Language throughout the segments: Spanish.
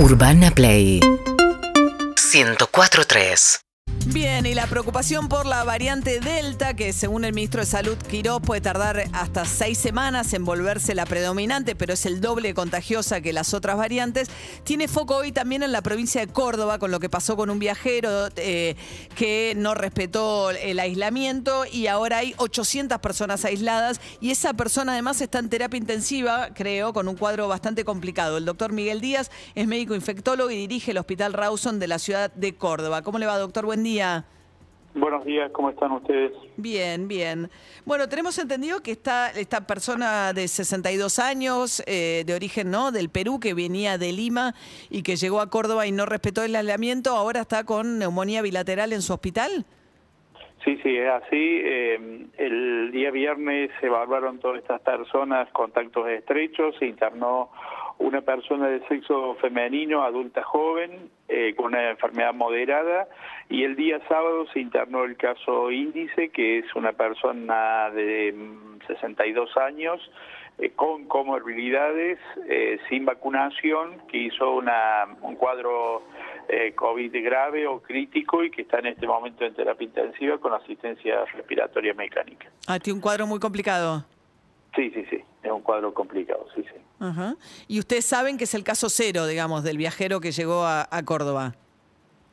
Urbana Play. 104.3 Bien, y la preocupación por la variante Delta, que según el ministro de Salud Quirós puede tardar hasta seis semanas en volverse la predominante, pero es el doble contagiosa que las otras variantes, tiene foco hoy también en la provincia de Córdoba, con lo que pasó con un viajero eh, que no respetó el aislamiento y ahora hay 800 personas aisladas y esa persona además está en terapia intensiva, creo, con un cuadro bastante complicado. El doctor Miguel Díaz es médico infectólogo y dirige el Hospital Rawson de la ciudad de Córdoba. ¿Cómo le va, doctor? Buen día. Buenos días, ¿cómo están ustedes? Bien, bien. Bueno, tenemos entendido que está esta persona de 62 años, eh, de origen no, del Perú, que venía de Lima y que llegó a Córdoba y no respetó el aislamiento, ahora está con neumonía bilateral en su hospital. Sí, sí, es así. Eh, el día viernes se evaluaron todas estas personas, contactos estrechos, se internó una persona de sexo femenino, adulta joven, eh, con una enfermedad moderada, y el día sábado se internó el caso índice, que es una persona de 62 mm, años, eh, con comorbilidades, eh, sin vacunación, que hizo una, un cuadro COVID grave o crítico y que está en este momento en terapia intensiva con asistencia respiratoria mecánica. Ah, tiene un cuadro muy complicado. Sí, sí, sí, es un cuadro complicado, sí, sí. Y ustedes saben que es el caso cero, digamos, del viajero que llegó a, Córdoba.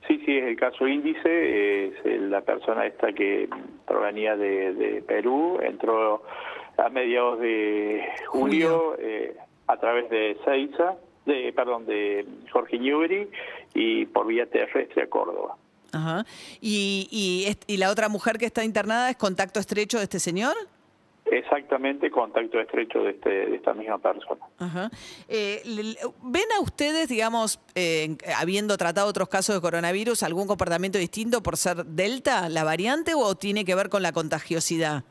Sí, sí, es el caso índice, es la persona esta que provenía de, Perú, entró a mediados de julio, eh, a través de Seiza, de, perdón, de Jorge Newbery y por vía terrestre a Córdoba. Ajá. ¿Y, y, ¿Y la otra mujer que está internada es contacto estrecho de este señor? Exactamente, contacto estrecho de, este, de esta misma persona. Eh, ¿Ven a ustedes, digamos, eh, habiendo tratado otros casos de coronavirus, algún comportamiento distinto por ser Delta, la variante, o tiene que ver con la contagiosidad?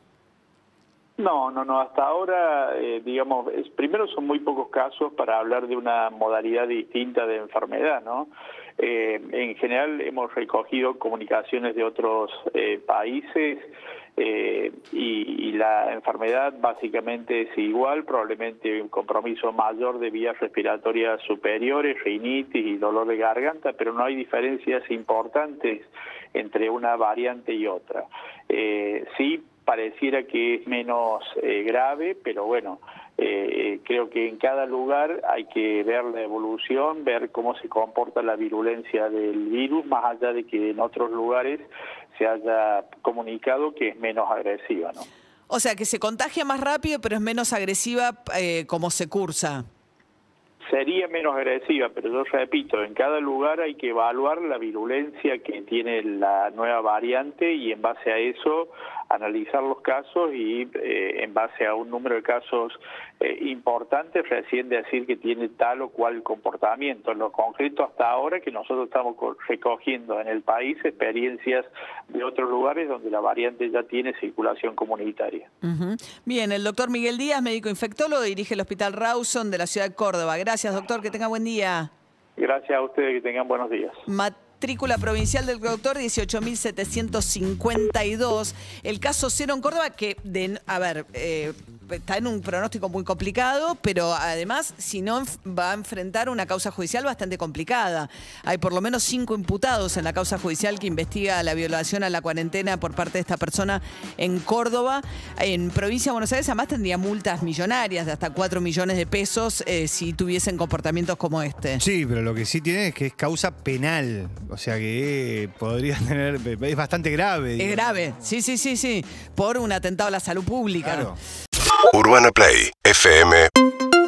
No, no, no. Hasta ahora, eh, digamos, primero son muy pocos casos para hablar de una modalidad distinta de enfermedad, ¿no? en general hemos recogido comunicaciones de otros países eh, y, la enfermedad básicamente es igual, probablemente un compromiso mayor de vías respiratorias superiores, rinitis y dolor de garganta, pero no hay diferencias importantes entre una variante y otra. Eh, sí pareciera que es menos eh, grave, pero bueno, eh, creo que en cada lugar hay que ver la evolución, ver cómo se comporta la virulencia del virus, más allá de que en otros lugares se haya comunicado que es menos agresiva, ¿no? O sea, que se contagia más rápido, pero es menos agresiva eh, como se cursa. Sería menos agresiva, pero yo repito, en cada lugar hay que evaluar la virulencia que tiene la nueva variante y en base a eso analizar los casos y eh, en base a un número de casos eh, importantes recién decir que tiene tal o cual comportamiento. En lo concreto hasta ahora que nosotros estamos recogiendo en el país experiencias de otros lugares donde la variante ya tiene circulación comunitaria. Bien, el doctor Miguel Díaz, médico infectólogo, dirige el Hospital Rawson de la ciudad de Córdoba. Gracias, doctor, que tenga buen día. Gracias a ustedes, que tengan buenos días matrícula provincial del doctor 18.752. El caso cero en Córdoba, que, de, a ver, eh, está en un pronóstico muy complicado, pero además, si no, va a enfrentar una causa judicial bastante complicada. Hay por lo menos cinco imputados en la causa judicial que investiga la violación a la cuarentena por parte de esta persona en Córdoba. En provincia de Buenos Aires, además, tendría multas millonarias de hasta 4 millones de pesos eh, si tuviesen comportamientos como este. Sí, pero lo que sí tiene es que es causa penal. O sea que podría tener. Es bastante grave. Es grave, sí, sí, sí, sí. Por un atentado a la salud pública. UrbanaPlayFM.com